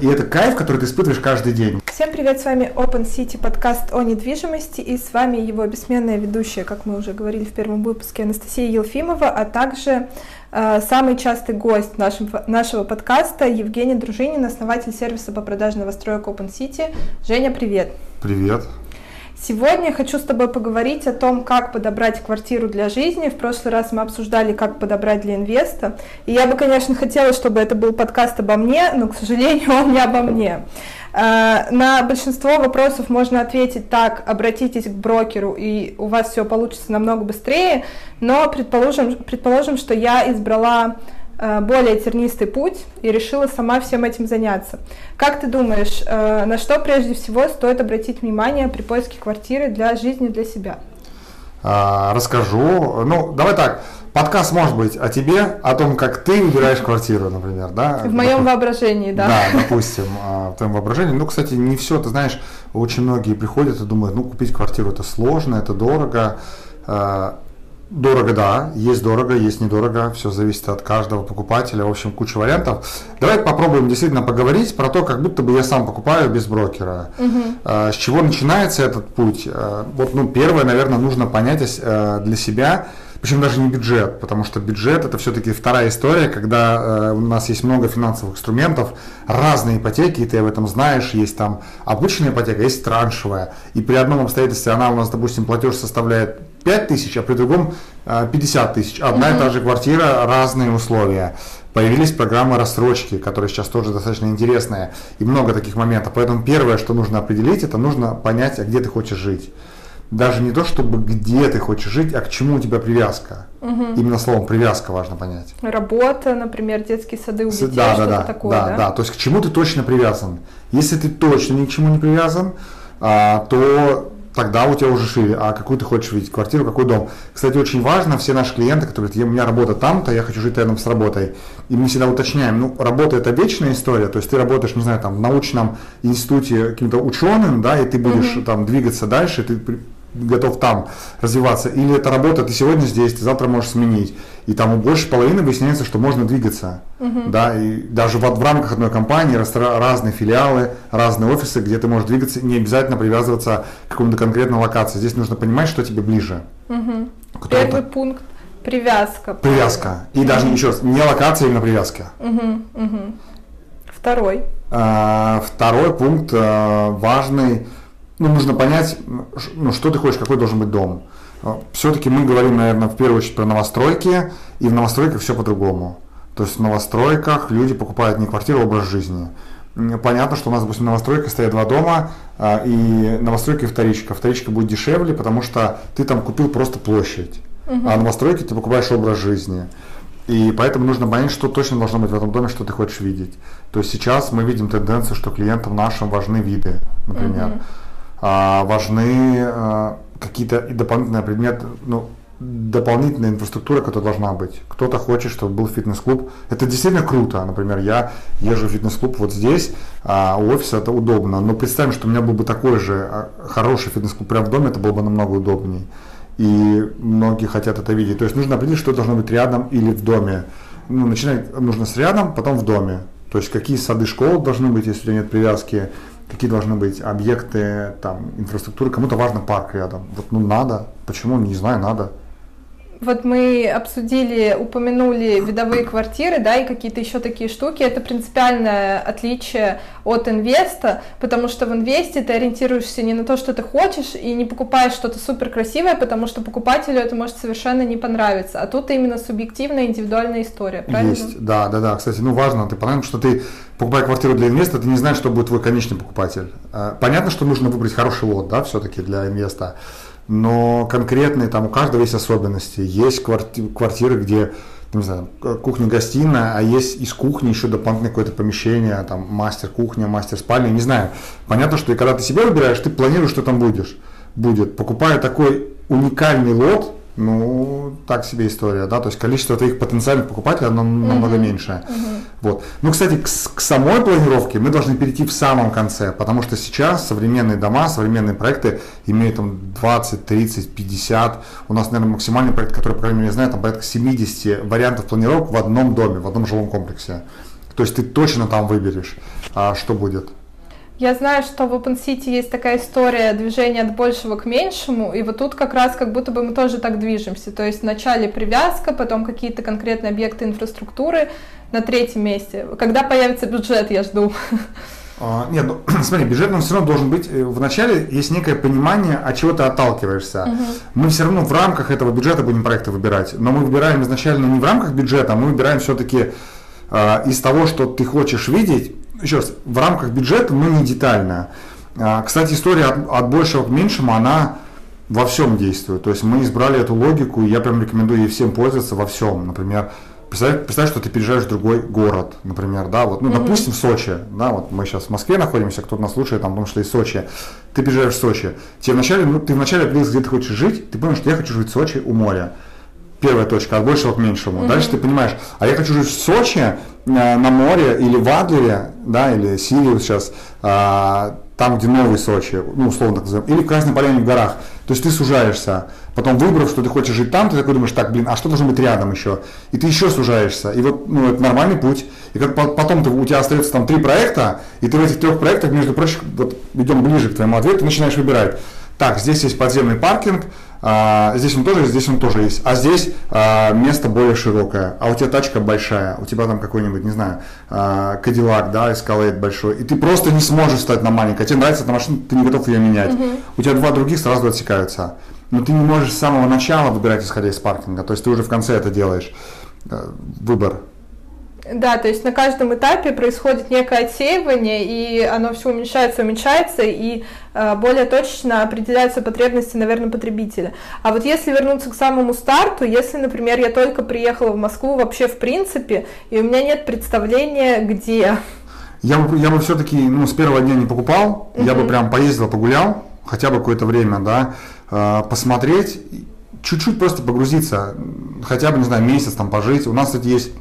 И это кайф, который ты испытываешь каждый день. Всем привет, с вами Open City подкаст о недвижимости и с вами его бессменная ведущая, как мы уже говорили в первом выпуске, Анастасия Елфимова, а также э, самый частый гость нашим, нашего подкаста Евгений Дружинин, основатель сервиса по продаже новостроек Open City. Женя, привет! Привет! Сегодня хочу с тобой поговорить о том, как подобрать квартиру для жизни. В прошлый раз мы обсуждали, как подобрать для инвеста. И я бы, конечно, хотела, чтобы это был подкаст обо мне, но, к сожалению, он не обо мне. Э, на большинство вопросов можно ответить так, обратитесь к брокеру, и у вас все получится намного быстрее, но предположим, предположим что я избрала более тернистый путь и решила сама всем этим заняться. Как ты думаешь, э, на что прежде всего стоит обратить внимание при поиске квартиры для жизни для себя? А, расскажу. Ну, давай так. Подкаст может быть о тебе, о том, как ты выбираешь квартиру, например, да? В моем воображении, да. Да, допустим, а, в твоем воображении. Ну, кстати, не все, ты знаешь, очень многие приходят и думают, ну, купить квартиру это сложно, это дорого. А, Дорого, да, есть дорого, есть недорого, все зависит от каждого покупателя, в общем, куча вариантов. Давай попробуем действительно поговорить про то, как будто бы я сам покупаю без брокера. Угу. С чего начинается этот путь? А, вот, ну, первое, наверное, нужно понять э, для себя, причем даже не бюджет, потому что бюджет это все-таки вторая история, когда э, у нас есть много финансовых инструментов, разные ипотеки, и ты об этом знаешь, есть там обычная ипотека, есть траншевая, и при одном обстоятельстве она у нас, допустим, платеж составляет 5 тысяч, а при другом 50 э, тысяч. Одна угу. и та же квартира, разные условия. Появились программы рассрочки, которые сейчас тоже достаточно интересные, и много таких моментов. Поэтому первое, что нужно определить, это нужно понять, а где ты хочешь жить. Даже не то, чтобы где ты хочешь жить, а к чему у тебя привязка. Угу. Именно словом привязка важно понять. Работа, например, детские сады у детей, да, да, да, такое, да, да? Да, то есть к чему ты точно привязан. Если ты точно ни к чему не привязан, а, то тогда у тебя уже шире, а какую ты хочешь видеть квартиру, какой дом. Кстати, очень важно, все наши клиенты, которые говорят, у меня работа там-то, я хочу жить рядом с работой, и мы всегда уточняем, ну, работа это вечная история, то есть ты работаешь, не знаю, там, в научном институте каким-то ученым, да, и ты будешь mm-hmm. там двигаться дальше, ты готов там развиваться, или эта работа ты сегодня здесь, ты завтра можешь сменить, и там у большей половины выясняется, что можно двигаться, uh да, и даже в, в рамках одной компании разные филиалы, разные офисы, где ты можешь двигаться, не обязательно привязываться к какому-то конкретной локации. Здесь нужно понимать, что тебе ближе. uh Первый пункт привязка. Привязка. И uh даже еще раз, не локация, именно привязка. uh uh Второй. А, второй пункт а, важный ну, нужно понять, ну, что ты хочешь, какой должен быть дом. А, Все-таки мы говорим, наверное, в первую очередь про новостройки, и в новостройках все по-другому. То есть в новостройках люди покупают не квартиру, а образ жизни. Понятно, что у нас, допустим, новостройка стоят два дома, а, и новостройка и вторичка. Вторичка будет дешевле, потому что ты там купил просто площадь, угу. а новостройки ты покупаешь образ жизни. И поэтому нужно понять, что точно должно быть в этом доме, что ты хочешь видеть. То есть сейчас мы видим тенденцию, что клиентам нашим важны виды, например. Угу важны а, какие-то дополнительные предметы, ну, дополнительная инфраструктура, которая должна быть. Кто-то хочет, чтобы был фитнес-клуб. Это действительно круто. Например, я езжу в фитнес-клуб вот здесь, а у офиса это удобно. Но представим, что у меня был бы такой же а, хороший фитнес-клуб прямо в доме, это было бы намного удобнее. И многие хотят это видеть. То есть нужно определить, что должно быть рядом или в доме. Ну, начинать нужно с рядом, потом в доме. То есть какие сады школ должны быть, если у тебя нет привязки, какие должны быть объекты, там, инфраструктуры. Кому-то важно парк рядом. Вот, ну, надо. Почему? Не знаю, надо. Вот мы обсудили, упомянули видовые квартиры, да, и какие-то еще такие штуки. Это принципиальное отличие от инвеста, потому что в инвесте ты ориентируешься не на то, что ты хочешь, и не покупаешь что-то супер красивое, потому что покупателю это может совершенно не понравиться. А тут именно субъективная, индивидуальная история, правильно? Есть, да, да, да. Кстати, ну важно, ты понимаешь, что ты покупая квартиру для инвеста, ты не знаешь, что будет твой конечный покупатель. А, понятно, что нужно выбрать хороший лот, да, все-таки для инвеста но конкретные там у каждого есть особенности. Есть квартиры, где не знаю, кухня-гостиная, а есть из кухни еще дополнительное какое-то помещение, там мастер-кухня, мастер-спальня, не знаю. Понятно, что и когда ты себе выбираешь, ты планируешь, что там будешь. Будет. Покупая такой уникальный лот, ну, так себе история, да, то есть количество твоих потенциальных покупателей, оно намного uh-huh. меньше. Uh-huh. Вот. Ну, кстати, к, к самой планировке мы должны перейти в самом конце, потому что сейчас современные дома, современные проекты имеют там 20, 30, 50, у нас, наверное, максимальный проект, который, по крайней мере, я знаю, там порядка 70 вариантов планировок в одном доме, в одном жилом комплексе. То есть ты точно там выберешь, а, что будет. Я знаю, что в OpenCity есть такая история движения от большего к меньшему, и вот тут как раз как будто бы мы тоже так движемся. То есть вначале привязка, потом какие-то конкретные объекты инфраструктуры на третьем месте. Когда появится бюджет, я жду. А, нет, ну смотри, бюджет он все равно должен быть. Э, Вначале есть некое понимание, от чего ты отталкиваешься. Угу. Мы все равно в рамках этого бюджета будем проекты выбирать. Но мы выбираем изначально не в рамках бюджета, а мы выбираем все-таки из того, что ты хочешь видеть. Еще раз, в рамках бюджета, но не детально. Э, кстати, история от, от большего к меньшему, она во всем действует. То есть мы избрали эту логику, и я прям рекомендую ей всем пользоваться во всем. Например, представь, представь, что ты переезжаешь в другой город, например, да, вот, ну, mm-hmm. допустим, в Сочи, да, вот мы сейчас в Москве находимся, кто-то нас слушает, там, потому что из Сочи, ты переезжаешь в Сочи, тебе вначале, ну, ты вначале определился, где ты хочешь жить, ты понимаешь, что я хочу жить в Сочи у моря, первая точка, от большего к меньшему. Mm-hmm. Дальше ты понимаешь, а я хочу жить в Сочи, э, на море, или в Адлере, да, или Сириус сейчас, а, там, где новый Сочи, ну, условно так называем, или в Красной Поляне в горах. То есть ты сужаешься. Потом выбрав, что ты хочешь жить там, ты такой думаешь, так, блин, а что должно быть рядом еще? И ты еще сужаешься. И вот, ну, это нормальный путь. И как потом ты, у тебя остается там три проекта, и ты в этих трех проектах, между прочим, вот идем ближе к твоему ответу, ты начинаешь выбирать. Так, здесь есть подземный паркинг, а, здесь он тоже, здесь он тоже есть. А здесь а, место более широкое. А у тебя тачка большая, у тебя там какой-нибудь, не знаю, а, Cadillac, да, Escalade большой. И ты просто не сможешь встать на маленькое. Тебе нравится эта машина, ты не готов ее менять. Угу. У тебя два других сразу отсекаются. Но ты не можешь с самого начала выбирать, исходя из паркинга. То есть ты уже в конце это делаешь. Э, выбор да, то есть на каждом этапе происходит некое отсеивание, и оно все уменьшается, уменьшается, и более точно определяются потребности, наверное, потребителя. А вот если вернуться к самому старту, если, например, я только приехала в Москву вообще в принципе, и у меня нет представления, где... Я бы, я бы все-таки ну, с первого дня не покупал, uh-huh. я бы прям поездил, погулял, хотя бы какое-то время, да, э, посмотреть, чуть-чуть просто погрузиться, хотя бы, не знаю, месяц там пожить. У нас, кстати, есть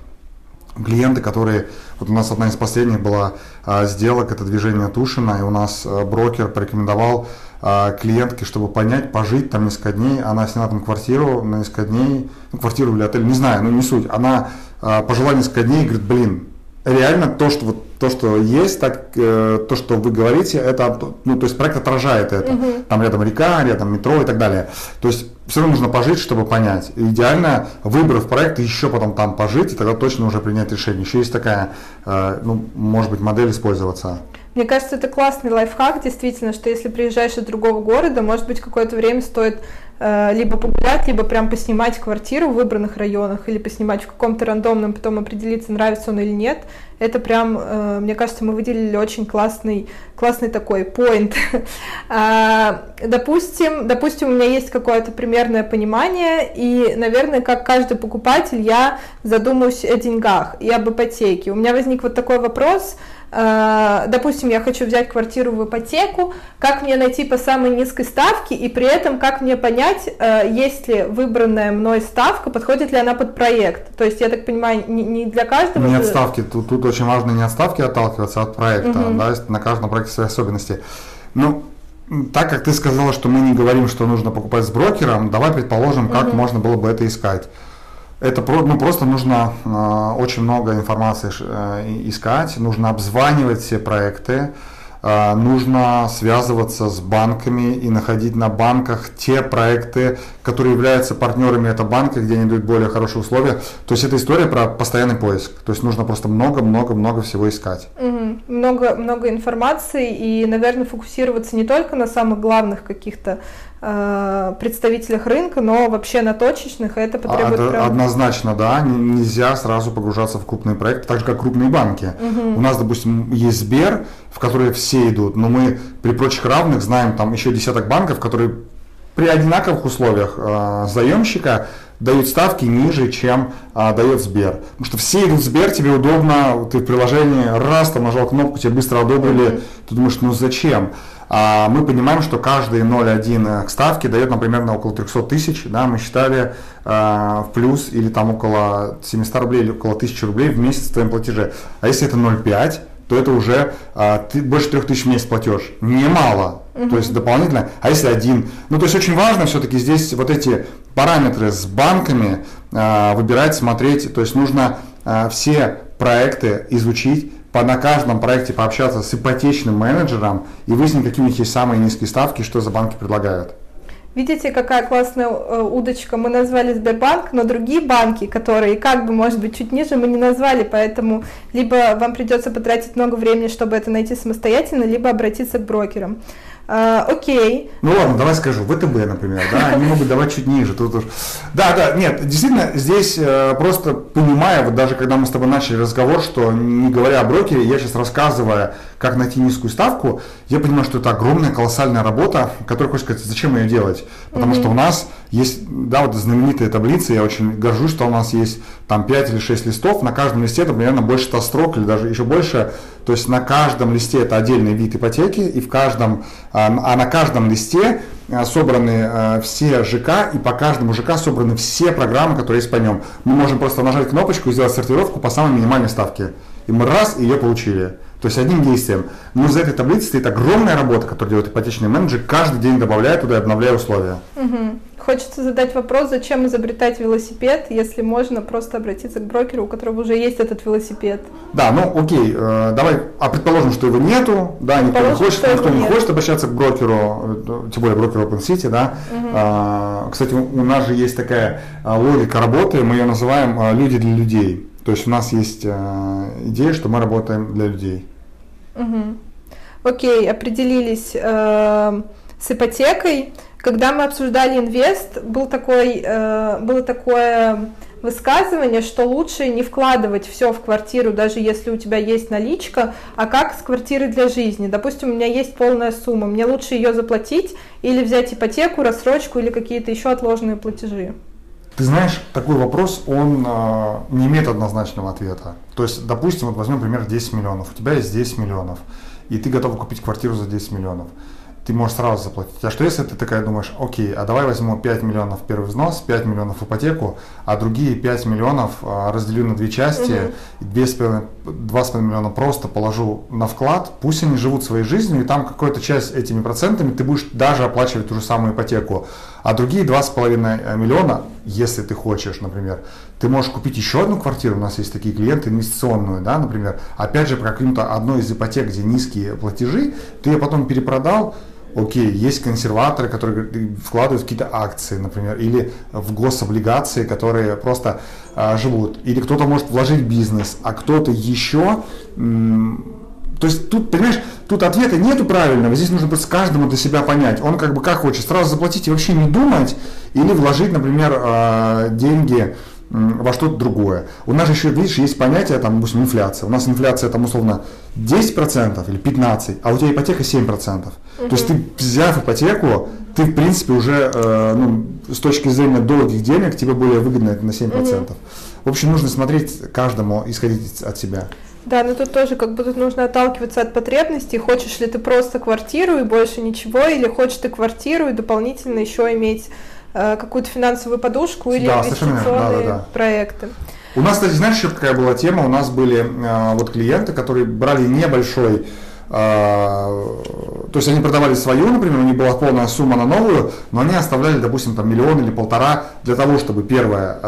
клиенты, которые, вот у нас одна из последних была а, сделок, это движение Тушина, и у нас а, брокер порекомендовал а, клиентке, чтобы понять, пожить там несколько дней, она сняла там квартиру на несколько дней, ну, квартиру или отель, не знаю, ну не суть, она пожила несколько дней и говорит, блин, реально то, что вот то, что есть, так э, то, что вы говорите, это, ну, то есть проект отражает это. Угу. Там рядом река, рядом метро и так далее. То есть все равно нужно пожить, чтобы понять. И идеально, выбрав проект, еще потом там пожить, и тогда точно уже принять решение. Еще есть такая, э, ну, может быть, модель использоваться. Мне кажется, это классный лайфхак, действительно, что если приезжаешь из другого города, может быть, какое-то время стоит э, либо погулять, либо прям поснимать квартиру в выбранных районах, или поснимать в каком-то рандомном, потом определиться, нравится он или нет. Это прям, э, мне кажется, мы выделили очень классный, классный такой point. а, допустим, допустим, у меня есть какое-то примерное понимание, и, наверное, как каждый покупатель, я задумаюсь о деньгах и об ипотеке. У меня возник вот такой вопрос – допустим, я хочу взять квартиру в ипотеку, как мне найти по самой низкой ставке и при этом как мне понять, э, есть ли выбранная мной ставка, подходит ли она под проект. То есть, я так понимаю, не для каждого... Не от ставки, тут, тут очень важно не от ставки отталкиваться, а от проекта, угу. да, на каждом проекте свои особенности. Ну, так как ты сказала, что мы не говорим, что нужно покупать с брокером, давай предположим, как угу. можно было бы это искать. Это ну, просто нужно э, очень много информации э, искать, нужно обзванивать все проекты, э, нужно связываться с банками и находить на банках те проекты, которые являются партнерами этого банка, где они дают более хорошие условия. То есть это история про постоянный поиск. То есть нужно просто много-много-много всего искать. Угу. Много, много информации и, наверное, фокусироваться не только на самых главных каких-то представителях рынка, но вообще на точечных это потребует... Это прям... Однозначно, да, нельзя сразу погружаться в крупные проекты, так же как крупные банки. Угу. У нас, допустим, есть Сбер, в который все идут, но мы при прочих равных знаем там еще десяток банков, которые при одинаковых условиях э, заемщика дают ставки ниже, чем а, дает Сбер. Потому что все идут в Сбер, тебе удобно, ты в приложении раз там нажал кнопку, тебе быстро одобрили, mm-hmm. ты думаешь, ну зачем? А мы понимаем, что каждый 0,1 к ставке дает, например, на около 300 тысяч, да, мы считали э, в плюс или там около 700 рублей или около 1000 рублей в месяц в твоем платеже. А если это 0,5, то это уже ты больше трех тысяч в месяц платеж. Немало. Угу. То есть дополнительно. А если один? Ну, то есть очень важно все-таки здесь вот эти параметры с банками выбирать, смотреть. То есть нужно все проекты изучить, по, на каждом проекте пообщаться с ипотечным менеджером и выяснить, какие у них есть самые низкие ставки, что за банки предлагают. Видите, какая классная э, удочка. Мы назвали Сбербанк, но другие банки, которые как бы, может быть, чуть ниже, мы не назвали, поэтому либо вам придется потратить много времени, чтобы это найти самостоятельно, либо обратиться к брокерам. А, окей. Ну ладно, давай скажу, ВТБ, например, да, они могут давать чуть ниже. Тут уж... Да, да, нет, действительно, здесь э, просто понимая, вот даже когда мы с тобой начали разговор, что не говоря о брокере, я сейчас рассказывая, как найти низкую ставку, я понимаю, что это огромная, колоссальная работа, которую хочется сказать, зачем ее делать. Потому mm-hmm. что у нас есть, да, вот знаменитая таблица, я очень горжусь, что у нас есть там 5 или 6 листов, на каждом листе это примерно больше 100 строк или даже еще больше, то есть на каждом листе это отдельный вид ипотеки, и в каждом, а, а на каждом листе а, собраны а, все ЖК, и по каждому ЖК собраны все программы, которые есть по нем. Мы можем просто нажать кнопочку и сделать сортировку по самой минимальной ставке. И мы раз, ее получили. То есть одним действием. Но за этой таблицей стоит огромная работа, которую делает ипотечный менеджер, каждый день добавляя туда и обновляя условия. Угу. Хочется задать вопрос, зачем изобретать велосипед, если можно просто обратиться к брокеру, у которого уже есть этот велосипед. Да, ну окей, э, давай, а предположим, что его нету, да, никто не хочет, никто не нет. хочет обращаться к брокеру, э, тем более брокеру OpenCity, да. Угу. А, кстати, у нас же есть такая а, логика работы, мы ее называем а, «люди для людей». То есть у нас есть э, идея, что мы работаем для людей. Угу. Окей, определились э, с ипотекой. Когда мы обсуждали инвест, был такой, э, было такое высказывание, что лучше не вкладывать все в квартиру, даже если у тебя есть наличка, а как с квартиры для жизни. Допустим, у меня есть полная сумма, мне лучше ее заплатить или взять ипотеку, рассрочку или какие-то еще отложенные платежи. Ты знаешь, такой вопрос, он э, не имеет однозначного ответа. То есть, допустим, вот возьмем, например, 10 миллионов. У тебя есть 10 миллионов, и ты готов купить квартиру за 10 миллионов ты можешь сразу заплатить. А что если ты такая думаешь, окей, а давай возьму 5 миллионов первый взнос, 5 миллионов ипотеку, а другие 5 миллионов а, разделю на две части, угу. 2,5 миллиона просто положу на вклад, пусть они живут своей жизнью, и там какая-то часть этими процентами ты будешь даже оплачивать ту же самую ипотеку. А другие 2,5 э, миллиона, если ты хочешь, например, ты можешь купить еще одну квартиру, у нас есть такие клиенты, инвестиционную, да, например, опять же, по каким-то одной из ипотек, где низкие платежи, ты ее потом перепродал, окей, есть консерваторы, которые вкладывают в какие-то акции, например, или в гособлигации, которые просто а, живут. Или кто-то может вложить в бизнес, а кто-то еще... То есть тут, понимаешь, тут ответа нету правильного, здесь нужно просто каждому для себя понять. Он как бы как хочет, сразу заплатить и вообще не думать, или вложить, например, а, деньги во что-то другое. У нас еще, видишь, есть понятие, там, допустим, инфляция. У нас инфляция, там, условно, 10% или 15%, а у тебя ипотека 7%. Угу. То есть ты, взяв ипотеку, ты, в принципе, уже, э, ну, с точки зрения долгих денег, тебе более выгодно это на 7%. Угу. В общем, нужно смотреть каждому, исходить от себя. Да, но тут тоже как бы тут нужно отталкиваться от потребностей. Хочешь ли ты просто квартиру и больше ничего, или хочешь ты квартиру и дополнительно еще иметь какую-то финансовую подушку или да, инвестиционные да, да, да. проекты. У нас, кстати, знаешь, еще какая была тема? У нас были э, вот клиенты, которые брали небольшой э, то есть они продавали свою, например, у них была полная сумма на новую, но они оставляли, допустим, там миллион или полтора для того, чтобы первое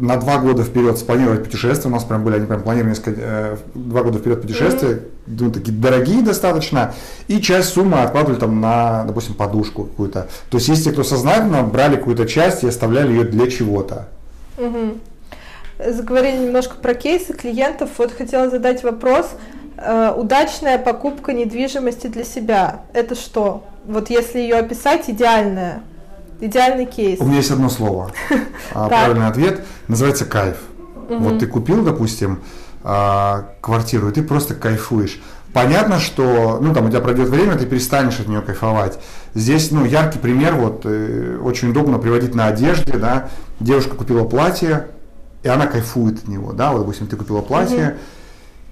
на два года вперед спланировать путешествия. У нас прям были, они прям планировали несколько, э, два года вперед путешествия, mm-hmm. ну, такие дорогие достаточно, и часть суммы откладывали там на, допустим, подушку какую-то. То есть есть те, кто сознательно брали какую-то часть и оставляли ее для чего-то. Mm-hmm. Заговорили немножко про кейсы клиентов. Вот хотела задать вопрос. Э, удачная покупка недвижимости для себя – это что? Вот если ее описать, идеальная. Идеальный кейс. У меня есть одно слово. А, правильный ответ называется кайф. Вот ты купил, допустим, а, квартиру, и ты просто кайфуешь. Понятно, что, ну, там у тебя пройдет время, ты перестанешь от нее кайфовать. Здесь, ну, яркий пример, вот, э, очень удобно приводить на одежде, да, девушка купила платье, и она кайфует от него, да, вот, допустим, ты купила платье,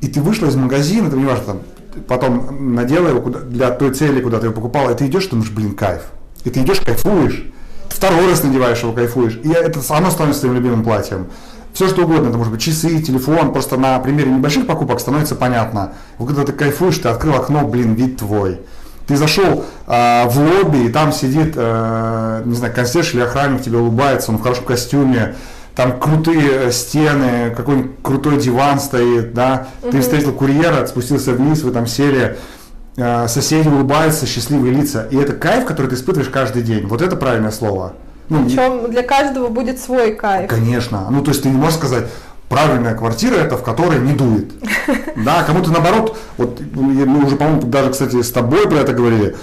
и ты вышла из магазина, там, неважно, там, потом надела его куда, для той цели, куда ты его покупала, и ты идешь, думаешь, блин, кайф. И ты идешь, кайфуешь, второй раз надеваешь его, кайфуешь, и это оно становится твоим любимым платьем. Все что угодно, это может быть часы, телефон, просто на примере небольших покупок становится понятно. Когда ты кайфуешь, ты открыл окно, блин, вид твой. Ты зашел э, в лобби, и там сидит, э, не знаю, консьерж или охранник тебе улыбается, он в хорошем костюме, там крутые стены, какой-нибудь крутой диван стоит, да, угу. ты встретил курьера, спустился вниз, вы там сели, э, соседи улыбаются, счастливые лица. И это кайф, который ты испытываешь каждый день. Вот это правильное слово. Ну, Причем для каждого будет свой кайф. Конечно. Ну, то есть ты не можешь сказать, правильная квартира это в которой не дует. Да, кому-то наоборот, вот мы уже, по-моему, даже, кстати, с тобой про это говорили,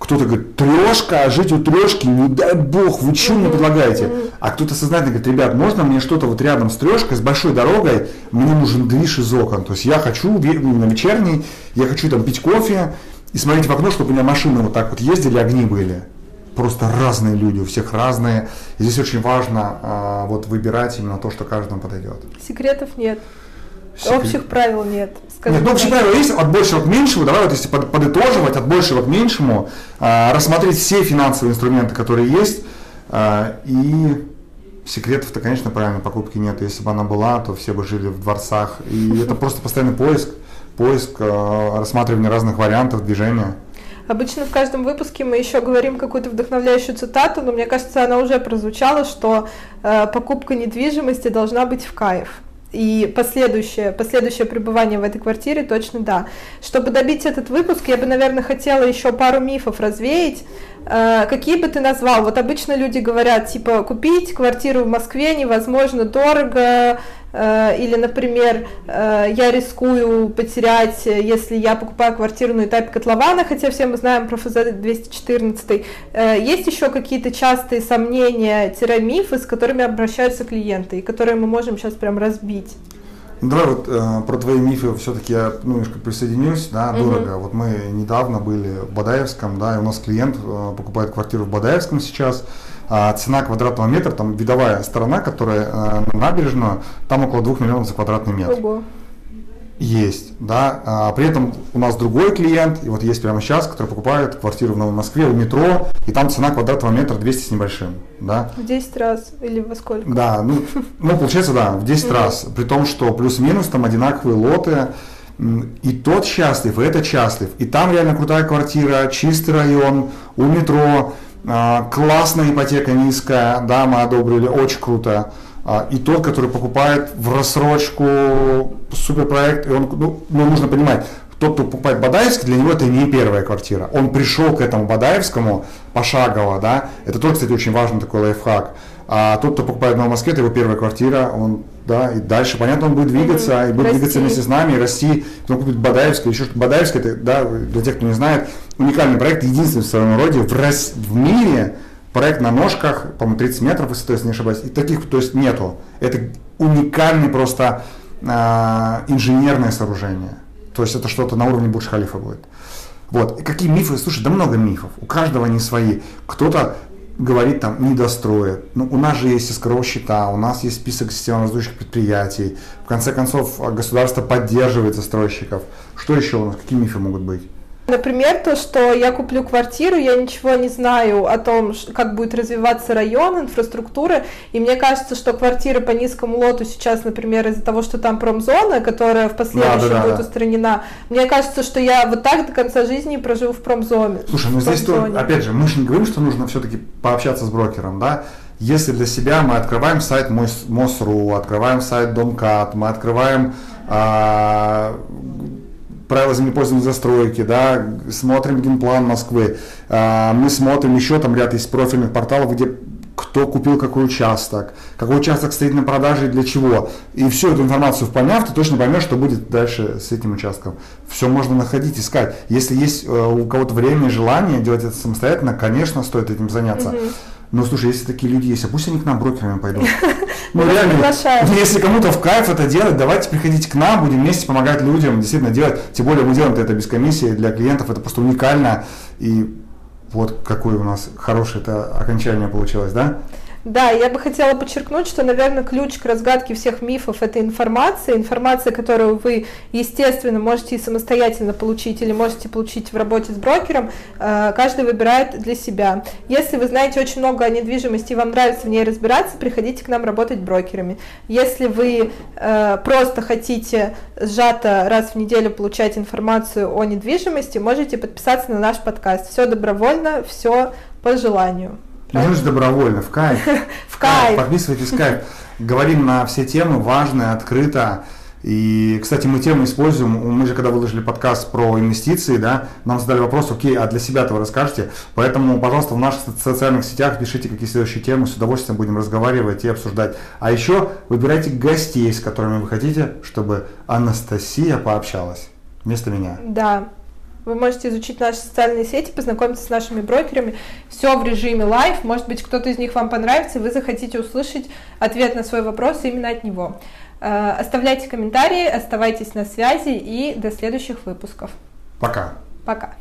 кто-то говорит, трешка, а жить у трешки, не дай бог, вы что мне предлагаете? А кто-то сознательно говорит, ребят, можно мне что-то вот рядом с трешкой, с большой дорогой, мне нужен движ из окон. То есть я хочу на вечерний, я хочу там пить кофе и смотреть в окно, чтобы у меня машины вот так вот ездили, огни были. Просто разные люди, у всех разные. И здесь очень важно а, вот выбирать именно то, что каждому подойдет. Секретов нет. Общих правил нет. Скажи, Нет, ну, общие правила есть от большего к меньшему. Давай вот если подытоживать от большего к меньшему, э, рассмотреть все финансовые инструменты, которые есть. Э, и секретов-то, конечно, правильно, покупки нет. Если бы она была, то все бы жили в дворцах. И это просто постоянный поиск, поиск, э, рассматривание разных вариантов движения. Обычно в каждом выпуске мы еще говорим какую-то вдохновляющую цитату, но мне кажется, она уже прозвучала, что э, покупка недвижимости должна быть в кайф и последующее, последующее пребывание в этой квартире точно да. Чтобы добить этот выпуск, я бы, наверное, хотела еще пару мифов развеять. Э, какие бы ты назвал? Вот обычно люди говорят, типа, купить квартиру в Москве невозможно дорого, или, например, э, я рискую потерять, если я покупаю квартиру на этапе котлована, хотя все мы знаем про ФЗ-214. Есть еще какие-то частые сомнения-мифы, с которыми обращаются клиенты, и которые мы можем сейчас прям разбить? Давай вот э, про твои мифы все-таки я ну, немножко присоединюсь, да, угу. дорого. Вот мы недавно были в Бадаевском, да, и у нас клиент э, покупает квартиру в Бадаевском сейчас, а цена квадратного метра, там видовая сторона, которая э, на набережную, там около 2 миллионов за квадратный метр. Ого. Есть, да, а при этом у нас другой клиент, и вот есть прямо сейчас, который покупает квартиру в Новой Москве у метро, и там цена квадратного метра 200 с небольшим, да. В 10 раз или во сколько? Да, ну, ну получается, да, в 10 раз, при том, что плюс-минус там одинаковые лоты, и тот счастлив, и этот счастлив, и там реально крутая квартира, чистый район, у метро, классная ипотека низкая, да, мы одобрили, очень круто, а, и тот, который покупает в рассрочку суперпроект, и он, ну, ну, нужно понимать, тот, кто покупает Бадаевский, для него это не первая квартира. Он пришел к этому Бадаевскому пошагово, да, это тоже, кстати, очень важный такой лайфхак. А тот, кто покупает в Новой Москве, это его первая квартира, он, да, и дальше, понятно, он будет двигаться, mm-hmm. и будет расти. двигаться вместе с нами, и расти, потом купит Бадаевский, еще что Бадаевский, это, да, для тех, кто не знает, уникальный проект, единственный в своем роде в, Рос... в мире, проект на ножках, по-моему, 30 метров высоты, если не ошибаюсь, и таких, то есть нету. Это уникальный просто э, инженерное сооружение. То есть это что-то на уровне Бурдж-Халифа будет. Вот. И какие мифы? Слушай, да много мифов. У каждого они свои. Кто-то говорит там недостроят. Ну, у нас же есть искровые счета, у нас есть список системно-воздушных предприятий. В конце концов, государство поддерживает застройщиков. Что еще у нас? Какие мифы могут быть? Например, то, что я куплю квартиру, я ничего не знаю о том, как будет развиваться район, инфраструктура, и мне кажется, что квартира по низкому лоту сейчас, например, из-за того, что там промзона, которая в последующем да, да, будет да. устранена, мне кажется, что я вот так до конца жизни проживу в промзоне. Слушай, ну здесь, то, опять же, мы же не говорим, что нужно все-таки пообщаться с брокером, да, если для себя мы открываем сайт МОСРУ, открываем сайт Домкат, мы открываем а, правила землепользования застройки, да, смотрим генплан Москвы, а, мы смотрим еще там ряд есть профильных порталов, где кто купил какой участок, какой участок стоит на продаже и для чего. И всю эту информацию поняв, ты точно поймешь, что будет дальше с этим участком. Все можно находить, искать. Если есть э, у кого-то время и желание делать это самостоятельно, конечно, стоит этим заняться. Mm-hmm. Ну, слушай, если такие люди есть, а пусть они к нам брокерами пойдут. Ну, реально, если кому-то в кайф это делать, давайте приходите к нам, будем вместе помогать людям действительно делать. Тем более мы делаем это без комиссии для клиентов, это просто уникально. И вот какое у нас хорошее это окончание получилось, да? Да, я бы хотела подчеркнуть, что, наверное, ключ к разгадке всех мифов – это информация. Информация, которую вы, естественно, можете самостоятельно получить или можете получить в работе с брокером, э, каждый выбирает для себя. Если вы знаете очень много о недвижимости и вам нравится в ней разбираться, приходите к нам работать брокерами. Если вы э, просто хотите сжато раз в неделю получать информацию о недвижимости, можете подписаться на наш подкаст. Все добровольно, все по желанию. Же добровольно, в кайф. В кайф. Подписывайтесь в кайф. Говорим на все темы, важные, открыто. И, кстати, мы тему используем, мы же когда выложили подкаст про инвестиции, да, нам задали вопрос, окей, а для себя-то вы расскажете, поэтому, пожалуйста, в наших социальных сетях пишите, какие следующие темы, с удовольствием будем разговаривать и обсуждать. А еще выбирайте гостей, с которыми вы хотите, чтобы Анастасия пообщалась вместо меня. Да, вы можете изучить наши социальные сети, познакомиться с нашими брокерами. Все в режиме live. Может быть, кто-то из них вам понравится, и вы захотите услышать ответ на свой вопрос именно от него. Э, оставляйте комментарии, оставайтесь на связи и до следующих выпусков. Пока. Пока.